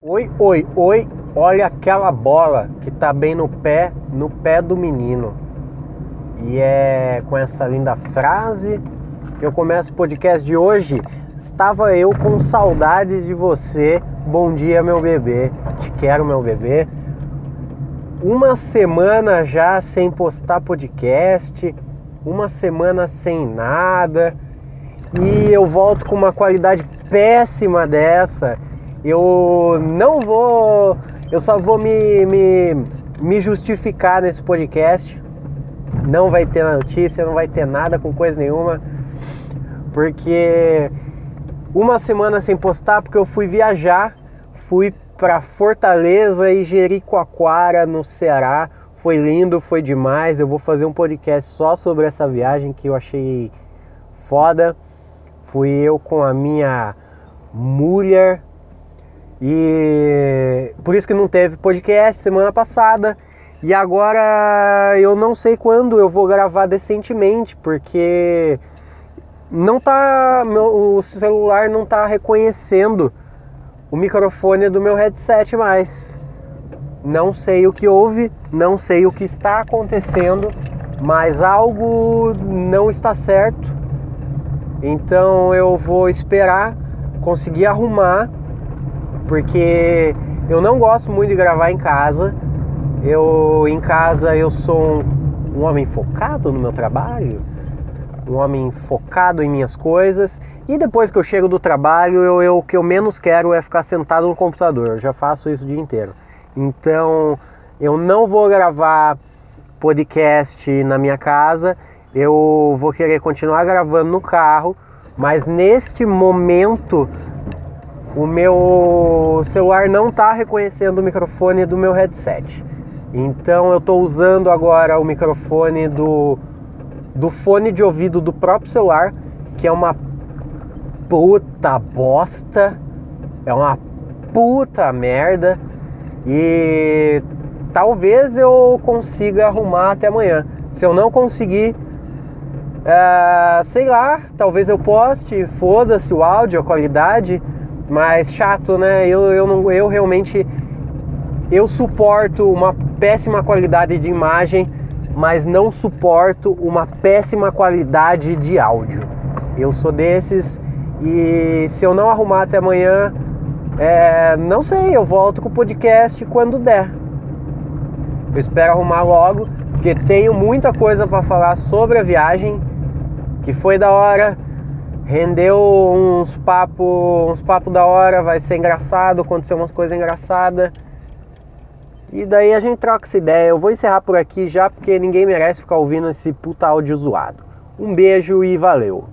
Oi, oi, oi, olha aquela bola que tá bem no pé, no pé do menino. E é com essa linda frase que eu começo o podcast de hoje. Estava eu com saudade de você. Bom dia, meu bebê. Te quero, meu bebê. Uma semana já sem postar podcast, uma semana sem nada. E eu volto com uma qualidade péssima dessa eu não vou, eu só vou me, me, me justificar nesse podcast. Não vai ter notícia, não vai ter nada com coisa nenhuma, porque uma semana sem postar porque eu fui viajar, fui para Fortaleza e Jericoacoara no Ceará. Foi lindo, foi demais. Eu vou fazer um podcast só sobre essa viagem que eu achei foda. Fui eu com a minha mulher, e por isso que não teve podcast semana passada. E agora eu não sei quando eu vou gravar decentemente, porque não tá meu, o celular não tá reconhecendo o microfone do meu headset mais. Não sei o que houve, não sei o que está acontecendo, mas algo não está certo. Então eu vou esperar conseguir arrumar porque eu não gosto muito de gravar em casa. Eu em casa eu sou um, um homem focado no meu trabalho, um homem focado em minhas coisas. E depois que eu chego do trabalho, eu, eu, o que eu menos quero é ficar sentado no computador. Eu já faço isso o dia inteiro. Então eu não vou gravar podcast na minha casa. Eu vou querer continuar gravando no carro, mas neste momento o meu celular não está reconhecendo o microfone do meu headset. Então eu estou usando agora o microfone do, do fone de ouvido do próprio celular, que é uma puta bosta, é uma puta merda e talvez eu consiga arrumar até amanhã. Se eu não conseguir, uh, sei lá, talvez eu poste, foda-se o áudio, a qualidade mas chato, né? Eu, eu, não, eu realmente eu suporto uma péssima qualidade de imagem, mas não suporto uma péssima qualidade de áudio. Eu sou desses e se eu não arrumar até amanhã, é, não sei, eu volto com o podcast quando der. Eu espero arrumar logo, porque tenho muita coisa para falar sobre a viagem, que foi da hora rendeu uns papos uns papo da hora, vai ser engraçado, aconteceu umas coisas engraçadas. E daí a gente troca essa ideia. Eu vou encerrar por aqui já porque ninguém merece ficar ouvindo esse puta áudio zoado. Um beijo e valeu!